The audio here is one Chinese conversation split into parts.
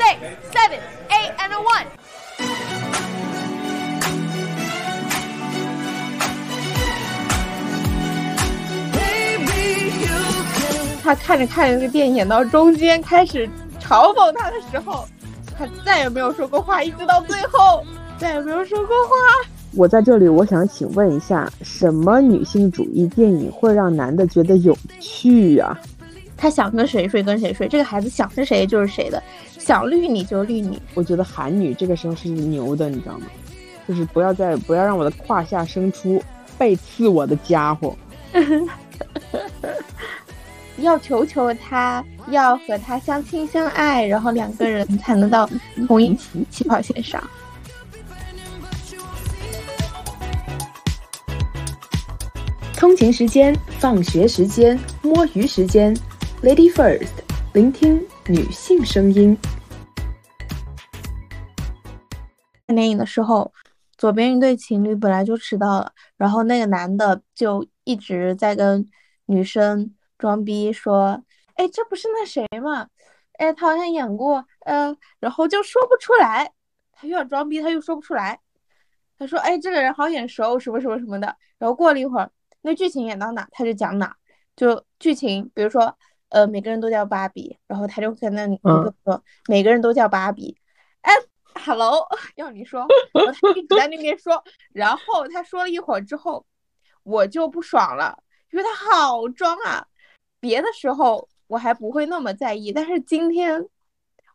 six, seven, eight, and a one. 他看着看着这个电影演到中间开始嘲讽他的时候，他再也没有说过话，一直到最后再也没有说过话。我在这里，我想请问一下，什么女性主义电影会让男的觉得有趣呀、他想跟谁睡跟谁睡，这个孩子想是谁就是谁的，想绿你就绿你。我觉得韩女这个时候是牛的，你知道吗？就是不要再不要让我的胯下生出背刺我的家伙。要求求他，要和他相亲相爱，然后两个人才能到同一起起跑线上。通勤时间、放学时间、摸鱼时间，Lady First，聆听女性声音。看电影的时候，左边一对情侣本来就迟到了，然后那个男的就一直在跟女生装逼说：“哎，这不是那谁吗？哎，他好像演过，嗯、然后就说不出来，他又要装逼，他又说不出来。他说：“哎，这个人好眼熟，什么什么什么的。”然后过了一会儿，那剧情演到哪，他就讲哪。就剧情，比如说，呃，每个人都叫芭比，然后他就跟那女女朋友说，每个人都叫芭比。哎，hello，要你说，然后他一直在那边说，然后他说了一会儿之后，我就不爽了，因为他好装啊。别的时候我还不会那么在意，但是今天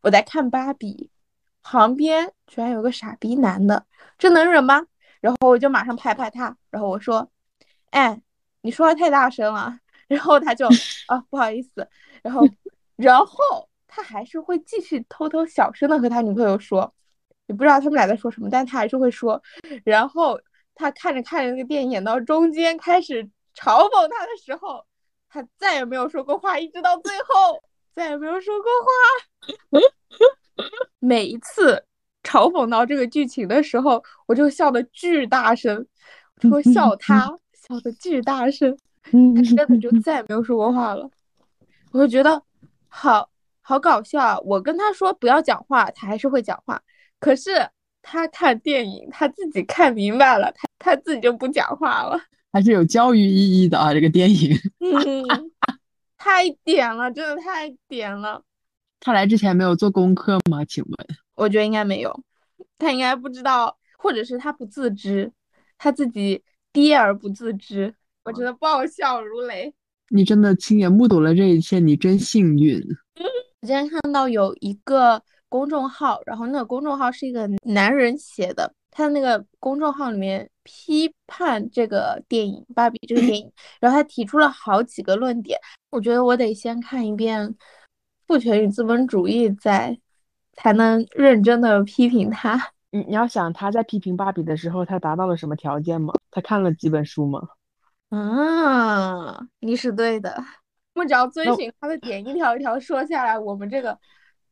我在看芭比，旁边居然有个傻逼男的，这能忍吗？然后我就马上拍拍他，然后我说：“哎，你说话太大声了。”然后他就 啊不好意思，然后然后他还是会继续偷偷小声的和他女朋友说，也不知道他们俩在说什么，但他还是会说。然后他看着看着那个电影演到中间开始嘲讽他的时候，他再也没有说过话，一直到最后再也没有说过话。每一次嘲讽到这个剧情的时候，我就笑的巨大声，我会笑 他笑的巨大声，他真的就 再也没有说过话了。我就觉得好好搞笑啊！我跟他说不要讲话，他还是会讲话。可是他看电影，他自己看明白了，他他自己就不讲话了。还是有教育意义的啊，这个电影。嗯，太点了，真的太点了。他来之前没有做功课吗？请问？我觉得应该没有，他应该不知道，或者是他不自知，他自己跌而不自知。我真的爆笑如雷。你真的亲眼目睹了这一切，你真幸运。我今天看到有一个公众号，然后那个公众号是一个男人写的，他的那个公众号里面批判这个电影《芭比》这个电影，然后他提出了好几个论点。我觉得我得先看一遍《父权与资本主义》再才能认真的批评他。你你要想他在批评芭比的时候，他达到了什么条件吗？他看了几本书吗？啊，你是对的。我们只要遵循他的点，一条一条说下来，我们这个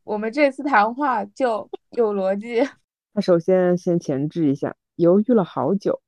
我们这次谈话就有逻辑。他首先先前置一下，犹豫了好久，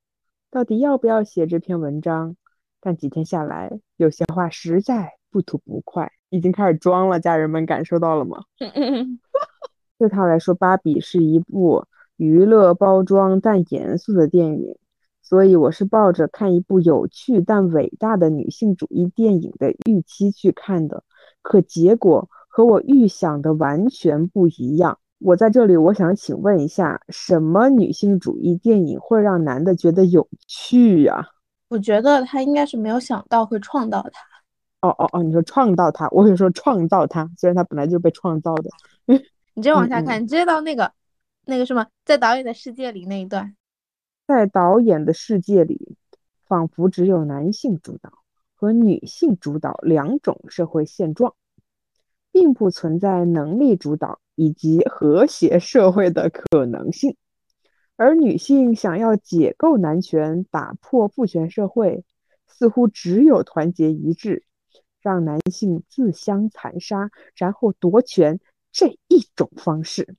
到底要不要写这篇文章？但几天下来，有些话实在不吐不快，已经开始装了。家人们感受到了吗？对他来说，《芭比》是一部娱乐包装但严肃的电影，所以我是抱着看一部有趣但伟大的女性主义电影的预期去看的。可结果和我预想的完全不一样。我在这里，我想请问一下，什么女性主义电影会让男的觉得有趣呀？我觉得他应该是没有想到会创造他。哦哦哦，你说创造他，我有说创造他，虽然他本来就是被创造的。你直接往下嗯看，你直接到那个那个什么，在导演的世界里那一段。在导演的世界里，仿佛只有男性主导和女性主导两种社会现状，并不存在能力主导以及和谐社会的可能性。而女性想要解构男权、打破父权社会，似乎只有团结一致，让男性自相残杀，然后夺权这一种方式。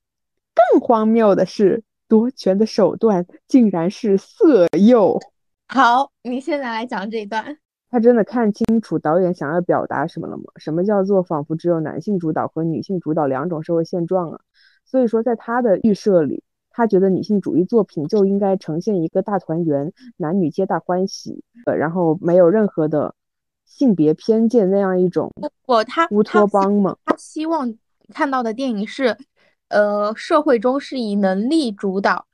更荒谬的是，夺权的手段竟然是色诱。好，你现在来讲这一段。他真的看清楚导演想要表达什么了吗？什么叫做仿佛只有男性主导和女性主导两种社会现状啊？所以说在他的预设里，他觉得女性主义作品就应该呈现一个大团圆，男女皆大欢喜，呃，然后没有任何的性别偏见那样一种我他乌托邦嘛。他希望看到的电影是，呃，社会中是以能力主导，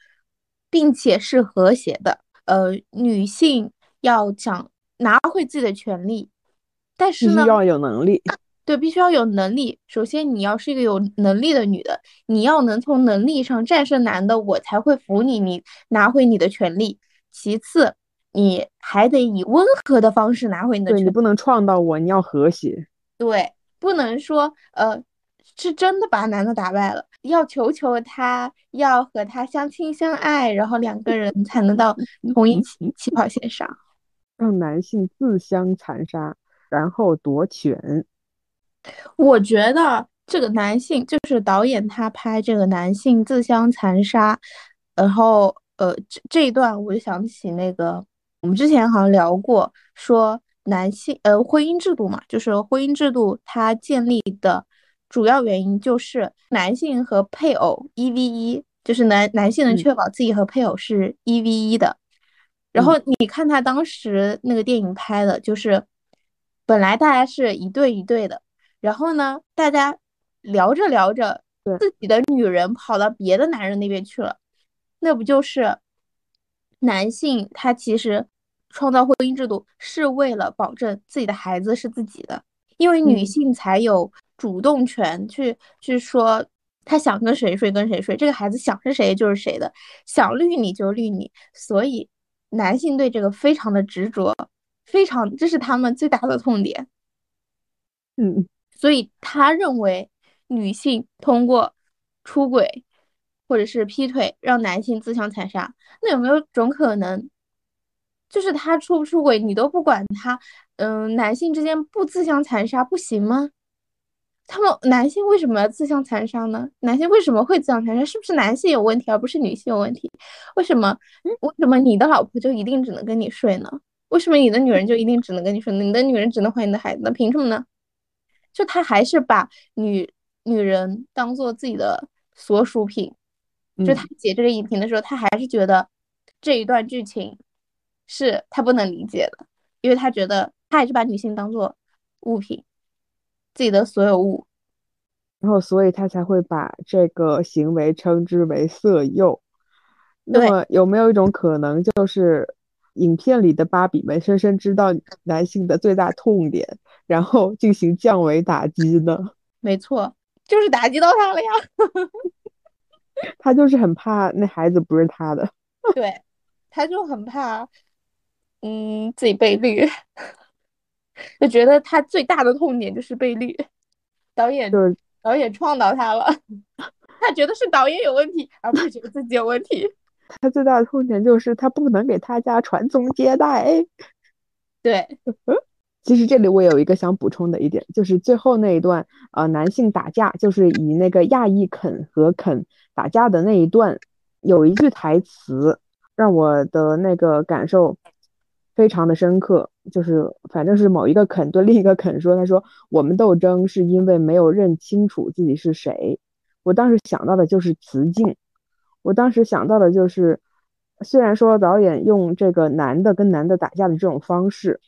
并且是和谐的。呃，女性要讲拿回自己的权利，但是呢，要有能力。对，必须要有能力。首先，你要是一个有能力的女的，你要能从能力上战胜男的，我才会服你，你拿回你的权利。其次，你还得以温和的方式拿回你的权利。你不能创到我，你要和谐。对，不能说呃，是真的把男的打败了，要求求他，要和他相亲相爱，然后两个人才能到同一起起跑线上，让男性自相残杀，然后夺权。我觉得这个男性就是导演，他拍这个男性自相残杀，然后呃这这一段我就想起那个我们之前好像聊过，说男性呃婚姻制度嘛，就是婚姻制度它建立的主要原因就是男性和配偶一 v 一，就是男男性能确保自己和配偶是一 v 一的。然后你看他当时那个电影拍的，就是本来大家是一对一对的。然后呢，大家聊着聊着，自己的女人跑到别的男人那边去了，那不就是男性他其实创造婚姻制度是为了保证自己的孩子是自己的，因为女性才有主动权去去说他想跟谁睡跟谁睡，这个孩子想是谁就是谁的，想绿你就绿你，所以男性对这个非常的执着，非常这是他们最大的痛点，嗯。所以他认为，女性通过出轨或者是劈腿让男性自相残杀，那有没有种可能，就是他出不出轨你都不管他，嗯，男性之间不自相残杀不行吗？他们男性为什么要自相残杀呢？男性为什么会自相残杀？是不是男性有问题而不是女性有问题？为什么？为什么你的老婆就一定只能跟你睡呢？为什么你的女人就一定只能跟你睡？你的女人只能怀你的孩子？那凭什么呢？就他还是把女女人当做自己的所属品，就他写这个影评的时候，他还是觉得这一段剧情是他不能理解的，因为他觉得他还是把女性当做物品，自己的所有物，然后所以他才会把这个行为称之为色诱。那么有没有一种可能，就是影片里的芭比们深深知道男性的最大痛点？然后进行降维打击呢？没错，就是打击到他了呀。他就是很怕那孩子不是他的。对，他就很怕，嗯，自己被绿，就觉得他最大的痛点就是被绿。导演就是导演创到他了，他觉得是导演有问题，而不是觉得自己有问题。他最大的痛点就是他不能给他家传宗接代。对。其实这里我有一个想补充的一点，就是最后那一段，呃，男性打架，就是以那个亚裔肯和肯打架的那一段，有一句台词让我的那个感受非常的深刻，就是反正是某一个肯对另一个肯说，他说我们斗争是因为没有认清楚自己是谁。我当时想到的就是雌竞，我当时想到的就是，虽然说导演用这个男的跟男的打架的这种方式。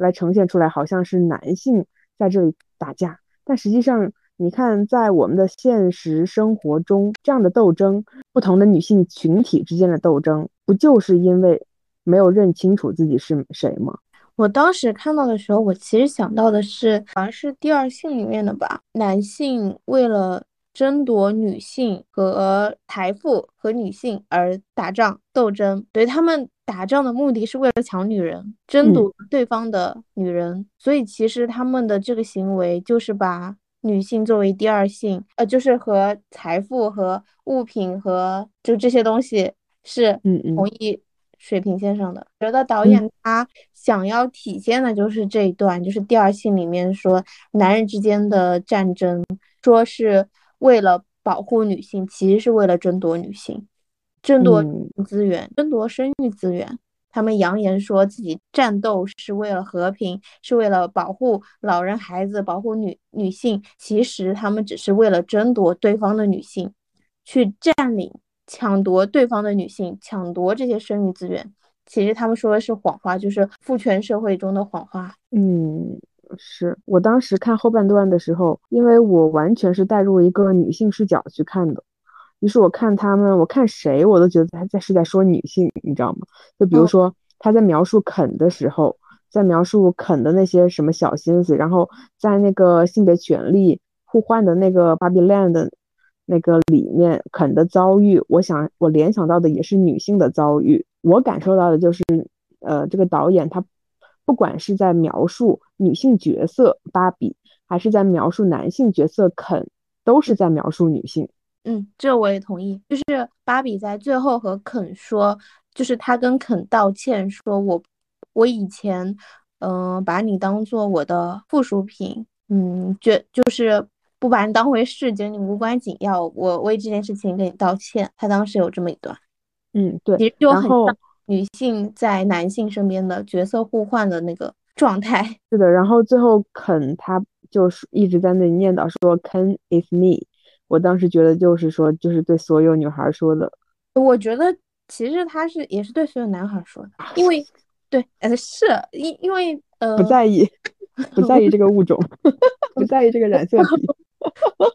来呈现出来，好像是男性在这里打架，但实际上，你看，在我们的现实生活中，这样的斗争，不同的女性群体之间的斗争，不就是因为没有认清楚自己是谁吗？我当时看到的时候，我其实想到的是，好像是第二性里面的吧，男性为了。争夺女性和财富和女性而打仗斗争，对他们打仗的目的是为了抢女人，争夺对方的女人，所以其实他们的这个行为就是把女性作为第二性，呃，就是和财富和物品和就这些东西是同一水平线上的。觉得导演他想要体现的就是这一段，就是第二性里面说男人之间的战争，说是。为了保护女性，其实是为了争夺女性，争夺资源，争夺生育资源。他们扬言说自己战斗是为了和平，是为了保护老人、孩子，保护女女性。其实他们只是为了争夺对方的女性。去占领、抢夺对方的女性，抢夺这些生育资源。其实他们说的是谎话，就是父权社会中的谎话。嗯，是我当时看后半段的时候，因为我完全是带入一个女性视角去看的，于是我看他们，我看谁我都觉得他在是在说女性，你知道吗？就比如说他在描述肯的时候，在描述肯的那些什么小心思，然后在那个性别权利互换的那个 Barbie Land 那个里面，肯的遭遇，我想我联想到的也是女性的遭遇。我感受到的就是，呃，这个导演他不管是在描述女性角色芭比，还是在描述男性角色肯，都是在描述女性。嗯，这我也同意。就是芭比在最后和肯说，就是他跟肯道歉，说我我以前，嗯，把你当做我的附属品，嗯，觉就是不把你当回事，觉得你无关紧要，我为这件事情跟你道歉。他当时有这么一段。嗯，对，其实就很像女性在男性身边的角色互换的那个状态。是的，然后最后肯他就是一直在那里念叨说 “Ken is me”，我当时觉得就是说就是对所有女孩说的，我觉得其实他是也是对所有男孩说的，因为对，呃，是因因为呃不在意，不在意这个物种，不在意这个染色体。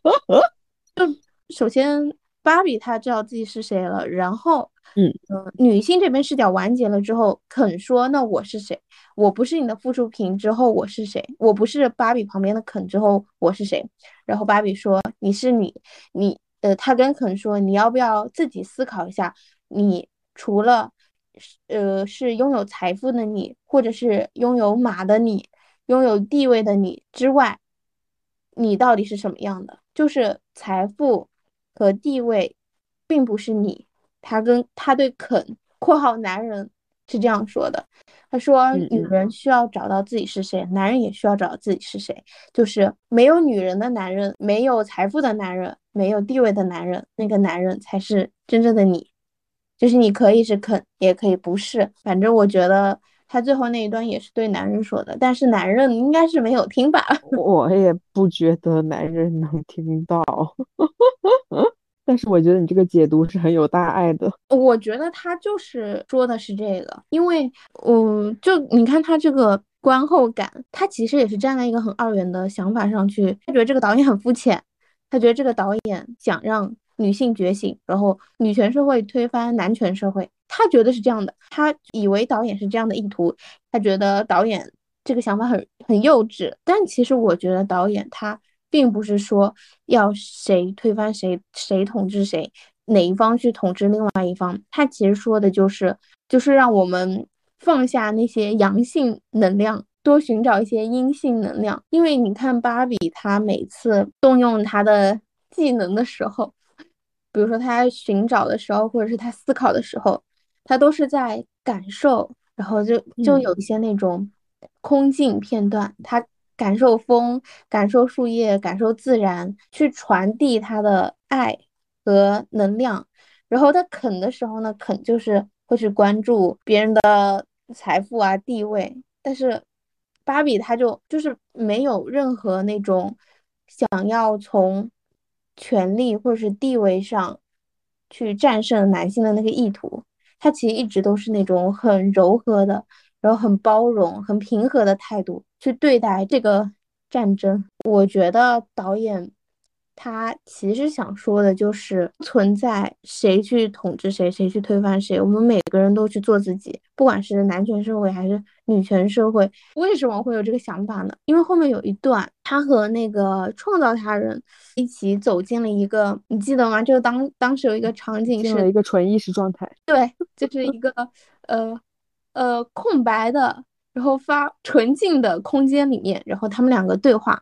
首先芭比她知道自己是谁了，然后嗯呃女性这边视角完结了之后，肯说那我是谁？我不是你的附属品之后我是谁？我不是芭比旁边的肯之后我是谁？然后芭比说你是你，你呃，他跟肯说你要不要自己思考一下，你除了呃是拥有财富的你，或者是拥有马的你，拥有地位的你之外，你到底是什么样的？就是财富和地位，并不是你。他跟他对肯（括号男人）是这样说的，他说嗯女人需要找到自己是谁，男人也需要找到自己是谁。就是没有女人的男人，没有财富的男人，没有地位的男人，那个男人才是真正的你。就是你可以是肯，也可以不是，反正我觉得他最后那一段也是对男人说的，但是男人应该是没有听吧。我也不觉得男人能听到，但是我觉得你这个解读是很有大爱的。我觉得他就是说的是这个，因为，嗯，就你看他这个观后感，他其实也是站在一个很二元的想法上去，他觉得这个导演很肤浅，他觉得这个导演想让女性觉醒，然后女权社会推翻男权社会，他觉得是这样的，他以为导演是这样的意图，他觉得导演这个想法很很幼稚，但其实我觉得导演他并不是说要谁推翻谁，谁统治谁，哪一方去统治另外一方，他其实说的就是就是让我们放下那些阳性能量。多寻找一些阴性能量，因为你看芭比，她每次动用她的技能的时候，比如说他寻找的时候，或者是他思考的时候，他都是在感受，然后就就嗯有一些那种空镜片段，他感受风，感受树叶，感受自然，去传递他的爱和能量。然后他啃的时候呢，啃就是会去关注别人的财富啊、地位，但是芭比他就就是没有任何那种想要从权力或者是地位上去战胜男性的那个意图。他其实一直都是那种很柔和的，然后很包容、很平和的态度去对待这个战争。我觉得导演他其实想说的就是存在谁去统治谁，谁去推翻谁，我们每个人都去做自己，不管是男权社会还是女权社会。为什么会有这个想法呢？因为后面有一段，他和那个创造他人一起走进了一个，你记得吗？就当当时有一个场景进了是一个纯意识状态。对，就是一个呃呃空白的，然后发纯净的空间里面，然后他们两个对话，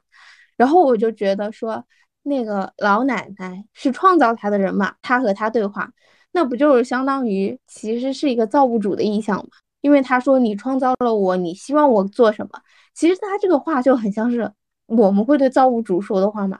然后我就觉得说，那个老奶奶是创造他的人嘛，他和他对话，那不就是相当于其实是一个造物主的意向嘛？因为他说你创造了我，你希望我做什么？其实他这个话就很像是我们会对造物主说的话嘛。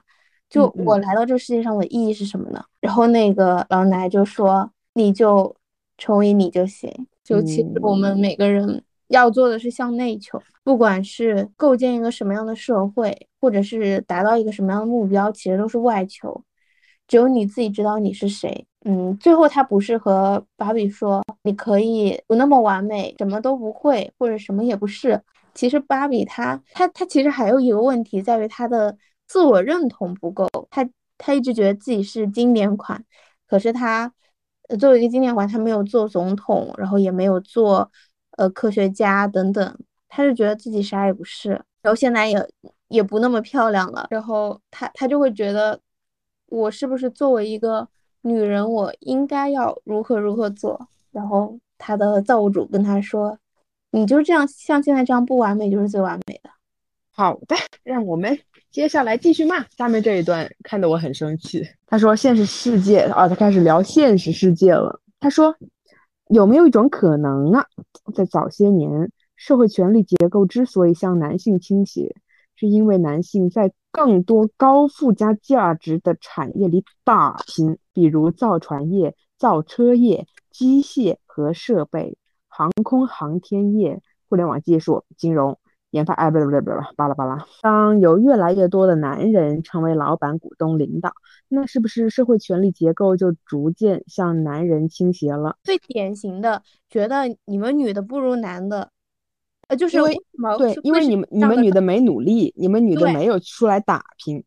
就我来到这世界上的意义是什么呢？然后那个老奶奶就说，你就成为你就行。就其实我们每个人要做的是向内求，不管是构建一个什么样的社会，或者是达到一个什么样的目标，其实都是外求。只有你自己知道你是谁。嗯，最后他不是和芭比说你可以不那么完美，什么都不会，或者什么也不是。其实芭比她她她其实还有一个问题在于她的自我认同不够，她她一直觉得自己是经典款，可是她作为一个经典款，她没有做总统，然后也没有做呃科学家等等，他就觉得自己啥也不是，然后现在也也不那么漂亮了，然后他他就会觉得我是不是作为一个女人，我应该要如何如何做，然后他的造物主跟他说。你就这样，像现在这样不完美就是最完美的。好的，让我们接下来继续骂。下面这一段看得我很生气。他说：“现实世界啊，他开始聊现实世界了。他说，有没有一种可能呢，在早些年，社会权力结构之所以向男性倾斜，是因为男性在更多高附加价值的产业里打拼，比如造船业、造车业、机械和设备。”航空航天业、互联网技术、金融研发，哎，不对不对不对，巴拉巴拉。当有越来越多的男人成为老板、股东、领导，那是不是社会权力结构就逐渐向男人倾斜了？最典型的，觉得你们女的不如男的，呃，就是为什么对，因为你们你们女的没努力，你们女的没有出来打拼。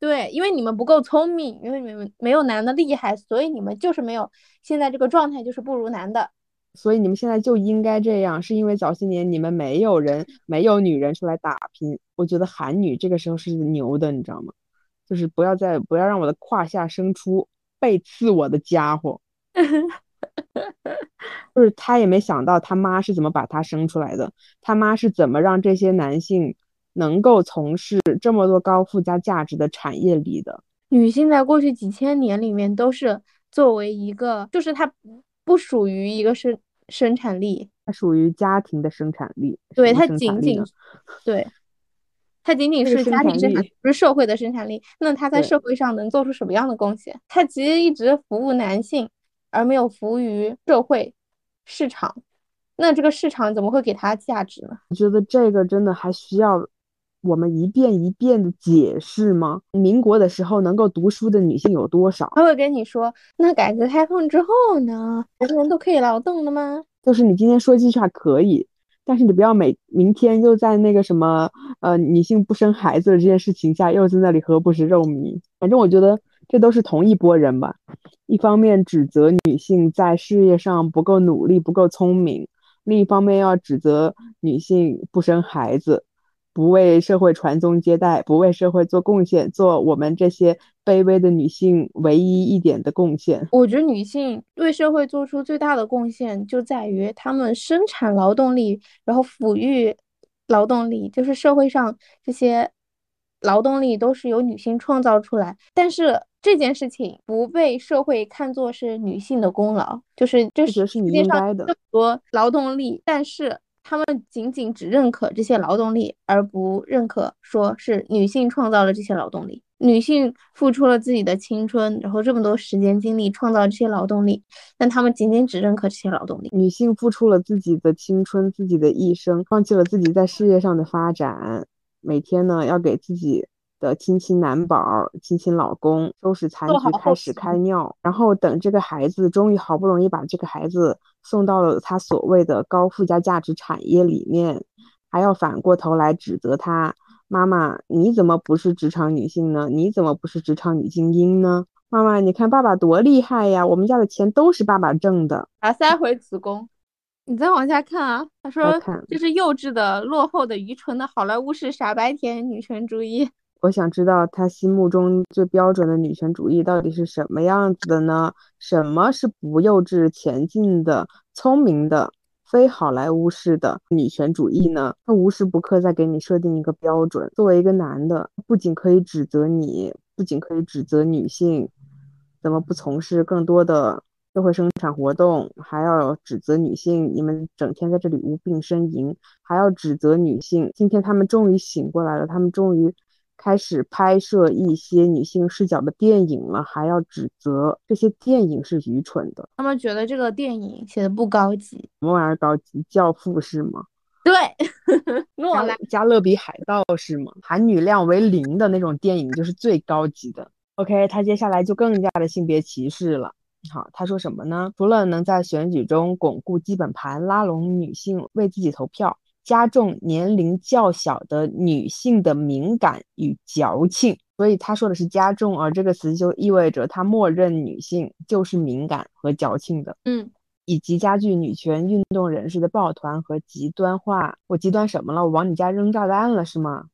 对，因为你们不够聪明，因为你们没有男的厉害，所以你们就是没有现在这个状态，就是不如男的。所以你们现在就应该这样，是因为早些年你们没有人，没有女人出来打拼。我觉得韩女这个时候是牛的，你知道吗？就是不要再不要让我的胯下生出背刺我的家伙。就是他也没想到他妈是怎么把他生出来的，他妈是怎么让这些男性能够从事这么多高附加价值的产业里的。女性在过去几千年里面都是作为一个，就是她不属于一个生。生产力，它属于家庭的生产力。对，它仅仅，对，它仅仅是家庭生产，不是社会的生产力。那它在社会上能做出什么样的贡献？它其实一直服务男性，而没有服务于社会市场。那这个市场怎么会给它价值呢？我觉得这个真的还需要我们一遍一遍的解释吗？民国的时候能够读书的女性有多少？他会跟你说，那改革开放之后呢？人人都可以劳动了吗？就是你今天说这句话可以，但是你不要每明天又在那个什么呃女性不生孩子的这件事情下又在那里何不食肉糜。反正我觉得这都是同一波人吧。一方面指责女性在事业上不够努力、不够聪明，另一方面要指责女性不生孩子。不为社会传宗接代，不为社会做贡献，做我们这些卑微的女性唯一一点的贡献。我觉得女性为社会做出最大的贡献，就在于她们生产劳动力，然后抚育劳动力，就是社会上这些劳动力都是由女性创造出来。但是这件事情不被社会看作是女性的功劳，就是这是世界上这么多劳动力，但是。他们仅仅只认可这些劳动力，而不认可说是女性创造了这些劳动力。女性付出了自己的青春，然后这么多时间精力创造这些劳动力，但他们仅仅只认可这些劳动力。女性付出了自己的青春，自己的一生，放弃了自己在事业上的发展，每天呢要给自己的亲亲男宝、亲亲老公收拾残局、开始开尿，然后等这个孩子终于好不容易把这个孩子。送到了他所谓的高附加价值产业里面，还要反过头来指责他妈妈：“你怎么不是职场女性呢？你怎么不是职场女精英呢？”妈妈，你看爸爸多厉害呀！我们家的钱都是爸爸挣的。把塞回子宫。你再往下看啊，他说这是幼稚的、落后的、愚蠢的好莱坞式傻白甜女权主义。我想知道他心目中最标准的女权主义到底是什么样子的呢？什么是不幼稚、前进的、聪明的、非好莱坞式的女权主义呢？他无时不刻在给你设定一个标准。作为一个男的，不仅可以指责你，不仅可以指责女性怎么不从事更多的社会生产活动，还要指责女性你们整天在这里无病呻吟，还要指责女性今天他们终于醒过来了，他们终于。开始拍摄一些女性视角的电影了，还要指责这些电影是愚蠢的。他们觉得这个电影写的不高级，什么玩意儿高级？教父是吗？对，诺兰加勒比海盗是吗？含女量为零的那种电影就是最高级的。OK，他接下来就更加的性别歧视了。好，他说什么呢？除了能在选举中巩固基本盘，拉拢女性为自己投票，加重年龄较小的女性的敏感与矫情，所以他说的是加重，而这个词就意味着他默认女性就是敏感和矫情的。嗯，以及加剧女权运动人士的抱团和极端化。我极端什么了？我往你家扔炸弹了是吗？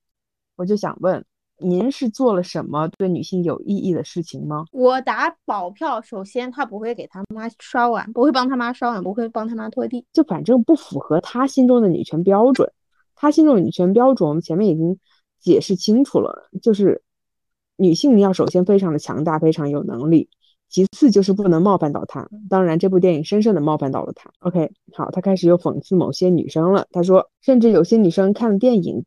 我就想问。您是做了什么对女性有意义的事情吗？我打保票，首先他不会给他妈刷碗，不会帮他妈刷碗，不会帮他妈拖地，就反正不符合他心中的女权标准。他心中的女权标准，我们前面已经解释清楚了，就是女性要首先非常的强大，非常有能力，其次就是不能冒犯到他。当然，这部电影深深的冒犯到了他。OK，好，他开始又讽刺某些女生了。他说，甚至有些女生看了电影。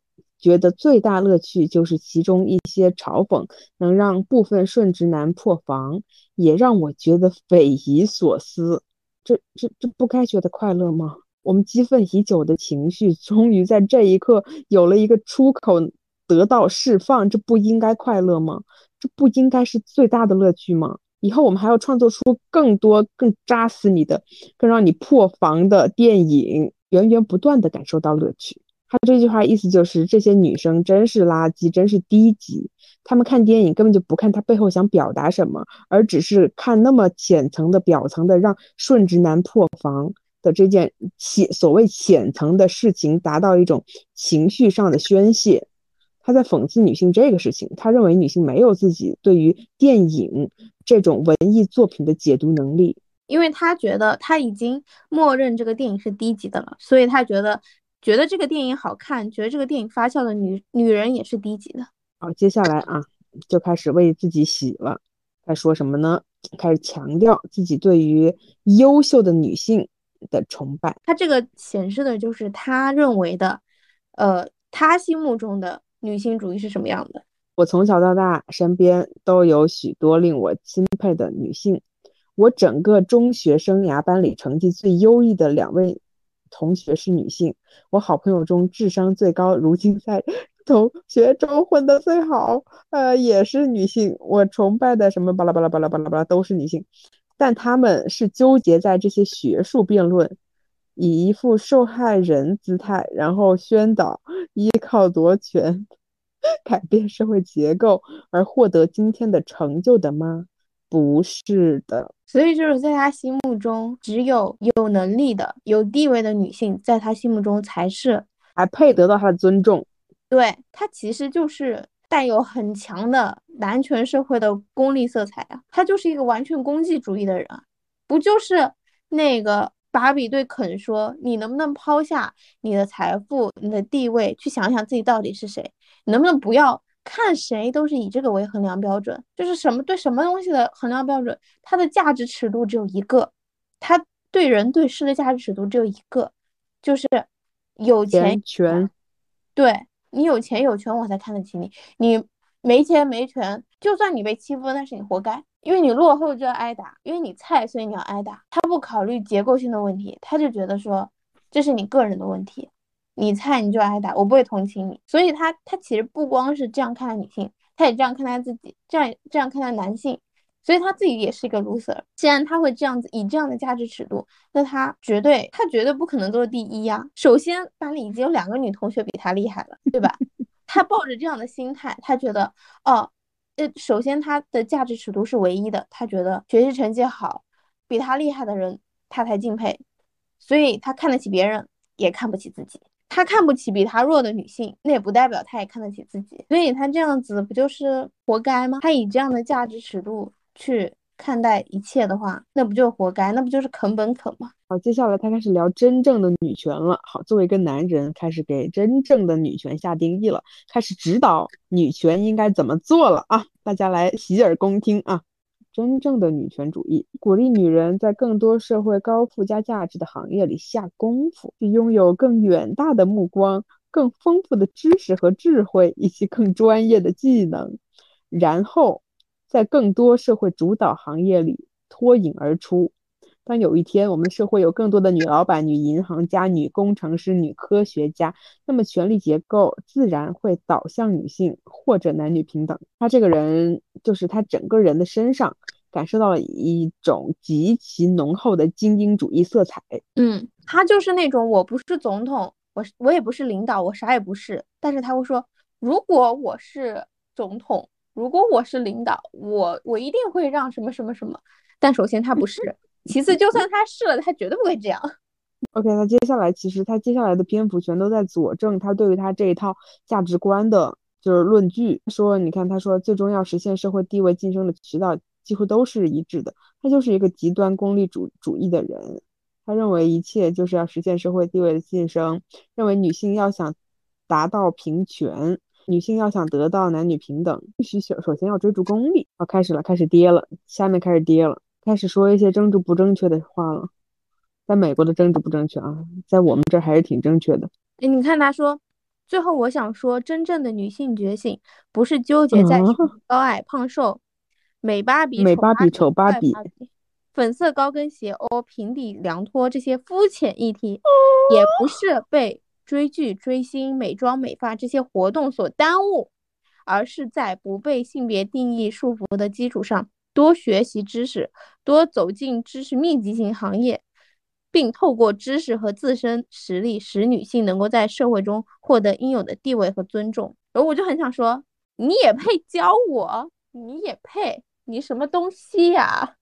觉得最大乐趣就是其中一些嘲讽能让部分顺直男破防，也让我觉得匪夷所思。这这这不该觉得快乐吗？我们激愤已久的情绪终于在这一刻有了一个出口，得到释放，这不应该快乐吗？这不应该是最大的乐趣吗？以后我们还要创作出更多更扎死你的、更让你破防的电影，源源不断的感受到乐趣。他这句话意思就是，这些女生真是垃圾，真是低级。他们看电影根本就不看他背后想表达什么，而只是看那么浅层的、表层的，让顺直男破防的这件浅所谓浅层的事情，达到一种情绪上的宣泄。他在讽刺女性这个事情，他认为女性没有自己对于电影这种文艺作品的解读能力，因为他觉得他已经默认这个电影是低级的了，所以他觉得。觉得这个电影好看，觉得这个电影发酵的女女人也是低级的。好，接下来啊，就开始为自己洗了。该说什么呢？开始强调自己对于优秀的女性的崇拜。他这个显示的就是他认为的，呃，他心目中的女性主义是什么样的。我从小到大身边都有许多令我钦佩的女性。我整个中学生涯班里成绩最优异的两位。同学是女性，我好朋友中智商最高，如今在 同学中混得最好，呃，也是女性。我崇拜的什么巴拉巴拉巴拉巴拉巴拉都是女性，但他们是纠结在这些学术辩论，以一副受害人姿态，然后宣导依靠夺权 改变社会结构而获得今天的成就的吗？不是的。所以就是在他心目中，只有有能力的、有地位的女性，在他心目中才是还配得到他的尊重。对他其实就是带有很强的男权社会的功利色彩啊，他就是一个完全功绩主义的人啊，不就是那个芭比对肯说：“你能不能抛下你的财富、你的地位，去想想自己到底是谁？你能不能不要？”看谁都是以这个为衡量标准，就是什么对什么东西的衡量标准，它的价值尺度只有一个，它对人对事的价值尺度只有一个，就是有钱权，对你有钱有权我才看得起你，你没钱没权，就算你被欺负那是你活该，因为你落后就要挨打，因为你菜所以你要挨打，他不考虑结构性的问题，他就觉得说这是你个人的问题。你菜你就挨打，我不会同情你，所以他他其实不光是这样看待女性，他也这样看待自己，这样这样看待男性，所以他自己也是一个 loser。既然他会这样子以这样的价值尺度，那他绝对他绝对不可能做第一呀。首先班里已经有两个女同学比他厉害了，对吧？他抱着这样的心态，他觉得哦，呃，首先他的价值尺度是唯一的，他觉得学习成绩好，比他厉害的人他才敬佩，所以他看得起别人，也看不起自己。他看不起比他弱的女性，那也不代表他也看得起自己，所以他这样子不就是活该吗？他以这样的价值尺度去看待一切的话，那不就活该？那不就是啃本啃吗？好，接下来他开始聊真正的女权了。好，作为一个男人，开始给真正的女权下定义了，开始指导女权应该怎么做了啊！大家来洗耳恭听啊！真正的女权主义鼓励女人在更多社会高附加价值的行业里下功夫，去拥有更远大的目光、更丰富的知识和智慧以及更专业的技能，然后在更多社会主导行业里脱颖而出。当有一天我们社会有更多的女老板、女银行家、女工程师、女科学家，那么权力结构自然会导向女性或者男女平等。他这个人就是他整个人的身上感受到了一种极其浓厚的精英主义色彩。嗯，他就是那种我不是总统，我我也不是领导，我啥也不是，但是他会说，如果我是总统，如果我是领导，我我一定会让什么什么什么。但首先他不是，其次就算他试了，他绝对不会这样。OK，那接下来其实他接下来的篇幅全都在佐证他对于他这一套价值观的，就是论据。说，你看，他说最终要实现社会地位晋升的渠道几乎都是一致的。他就是一个极端功利主主义的人，他认为一切就是要实现社会地位的晋升，认为女性要想达到平权，女性要想得到男女平等，必须首首先要追逐功利。啊，开始了，开始跌了，下面开始跌了，开始说一些政治不正确的话了。在美国的政治不正确啊，在我们这儿还是挺正确的。哎，你看他说，最后我想说，真正的女性觉醒不是纠结在嗯高矮胖瘦、美芭比、美丑芭比丑芭比粉色高跟鞋、哦平底凉拖这些肤浅议题，也不是被追剧、追星、美妆美发这些活动所耽误，而是在不被性别定义束缚的基础上，多学习知识，多走进知识密集型行业，并透过知识和自身实力，使女性能够在社会中获得应有的地位和尊重。然后我就很想说，你也配教我？你也配？你什么东西呀、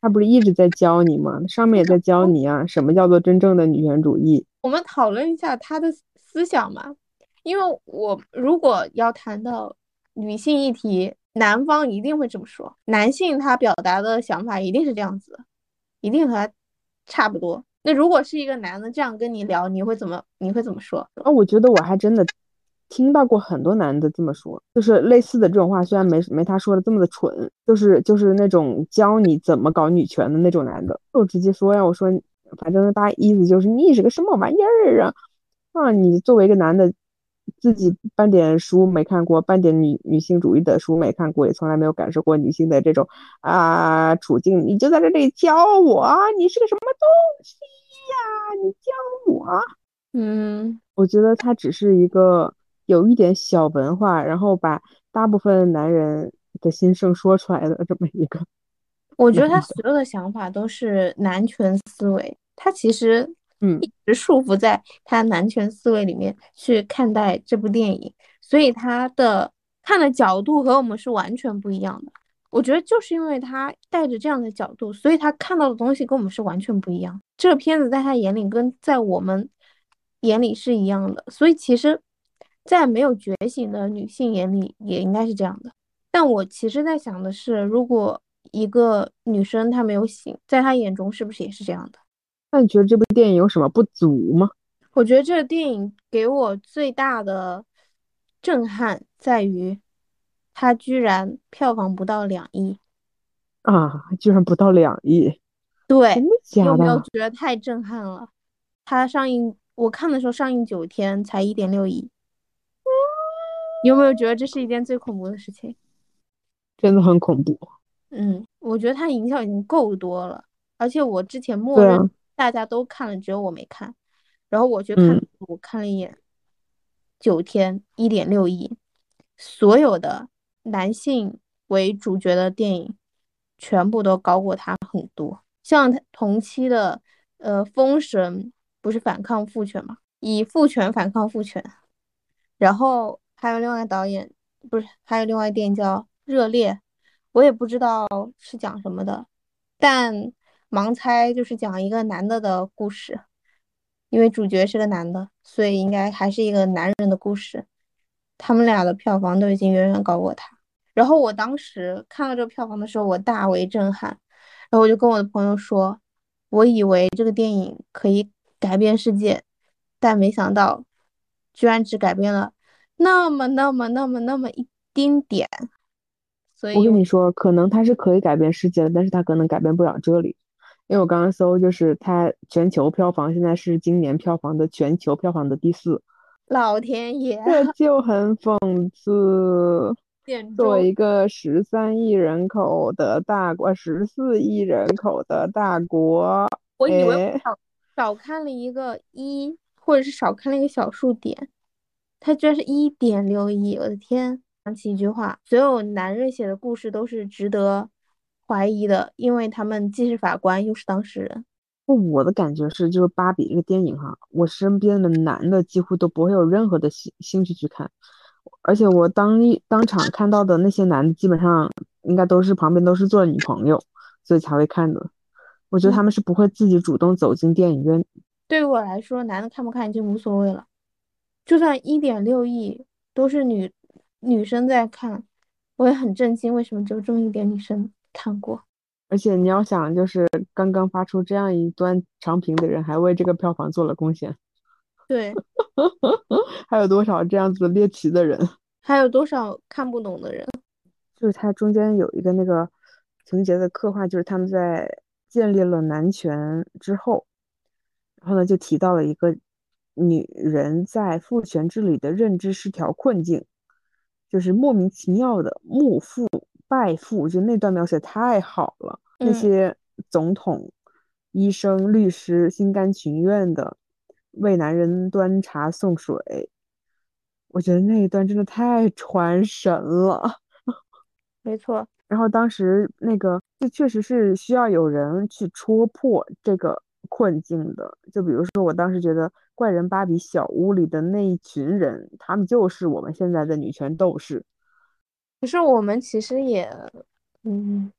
他不是一直在教你吗？上面也在教你啊，什么叫做真正的女权主义？我们讨论一下他的思想嘛，因为我如果要谈到女性议题，男方一定会这么说，男性他表达的想法一定是这样子，一定和他差不多。那如果是一个男的这样跟你聊，你会怎么你会怎么说？啊，我觉得我还真的听到过很多男的这么说，就是类似的这种话，虽然没没他说的这么的蠢，就是就是那种教你怎么搞女权的那种男的，我直接说呀，我说反正大意思就是你是个什么玩意儿啊啊！你作为一个男的，自己半点书没看过，半点女女性主义的书没看过，也从来没有感受过女性的这种啊处境，你就在这里教我，你是个什么东西呀？你教我。嗯，我觉得他只是一个有一点小文化，然后把大部分男人的心声说出来的这么一个。我觉得他所有的想法都是男权思维，他其实嗯一直束缚在他男权思维里面去看待这部电影，所以他的看的角度和我们是完全不一样的。我觉得就是因为他带着这样的角度，所以他看到的东西跟我们是完全不一样。这个片子在他眼里跟在我们眼里是一样的，所以其实，在没有觉醒的女性眼里也应该是这样的。但我其实在想的是，如果一个女生她没有醒，在她眼中是不是也是这样的？那你觉得这部电影有什么不足吗？我觉得这个电影给我最大的震撼在于，它居然票房不到两亿。啊，居然不到两亿，对，真的假有没有？觉得太震撼了？它上映，我看的时候上映九天才一点六亿，有没有觉得这是一件最恐怖的事情？真的很恐怖。嗯，我觉得它营销已经够多了，而且我之前默认大家都看了，只有我没看。然后我去看嗯，我看了一眼，九天一点六亿，所有的男性为主角的电影全部都高过他很多。像它同期的呃《封神》不是反抗父权嘛，以父权反抗父权，然后还有另外导演不是还有另外电影叫《热烈》，我也不知道是讲什么的，但盲猜就是讲一个男的的故事，因为主角是个男的，所以应该还是一个男人的故事。他们俩的票房都已经远远高过他。然后我当时看到这个票房的时候，我大为震撼，然后我就跟我的朋友说，我以为这个电影可以改变世界，但没想到居然只改变了那么那么那么那么一丁点。所以我跟你说，可能它是可以改变世界的，但是它可能改变不了这里。因为我刚刚搜，就是它全球票房现在是今年票房的全球票房的第四，老天爷，这 就很讽刺。作为一个十三亿人口的大国，十四亿人口的大国，我以为少少看了一个一，或者是少看了一个小数点，它居然是一点六亿！我的天！想起一句话：所有男人写的故事都是值得怀疑的，因为他们既是法官又是当事人。不我的感觉是，就是《芭比》这个电影哈，我身边的男的几乎都不会有任何的兴兴趣去看，而且我当一当场看到的那些男的，基本上应该都是旁边都是做女朋友，所以才会看的。我觉得他们是不会自己主动走进电影院。对于我来说，男的看不看已经无所谓了，就算一点六亿都是女女生在看，我也很震惊，为什么只有这么一点女生看过？而且你要想，就是刚刚发出这样一段长评的人，还为这个票房做了贡献，对，还有多少这样子猎奇的人？还有多少看不懂的人？就是它中间有一个那个情节的刻画，就是他们在建立了男权之后，然后呢就提到了一个女人在父权制里的认知失调困境，就是莫名其妙的慕父拜父，就那段描写太好了，那嗯些总统、医生、律师心甘情愿的为男人端茶送水，我觉得那一段真的太传神了。没错，然后当时那个，这确实是需要有人去戳破这个困境的。就比如说，我当时觉得《怪人芭比》小屋里的那一群人，他们就是我们现在的女权斗士。可是我们其实也，嗯，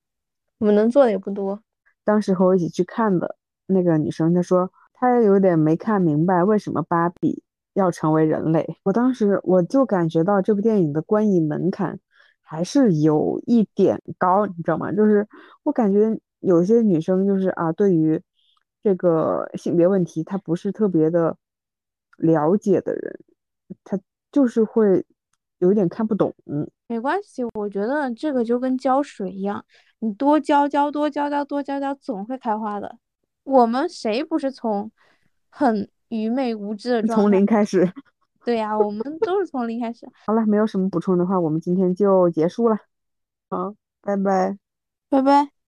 我们能做的也不多。当时和我一起去看的那个女生，她说她有点没看明白为什么芭比要成为人类。我当时我就感觉到这部电影的观影门槛还是有一点高，你知道吗？就是我感觉有些女生就是啊，对于这个性别问题，她不是特别的了解的人，她就是会有一点看不懂。没关系，我觉得这个就跟浇水一样，你多浇浇，多浇浇，多浇浇，总会开花的。我们谁不是从很愚昧无知的状从？零开始。对呀，我们都是从零开始。好了，没有什么补充的话，我们今天就结束了。好，拜拜。拜拜。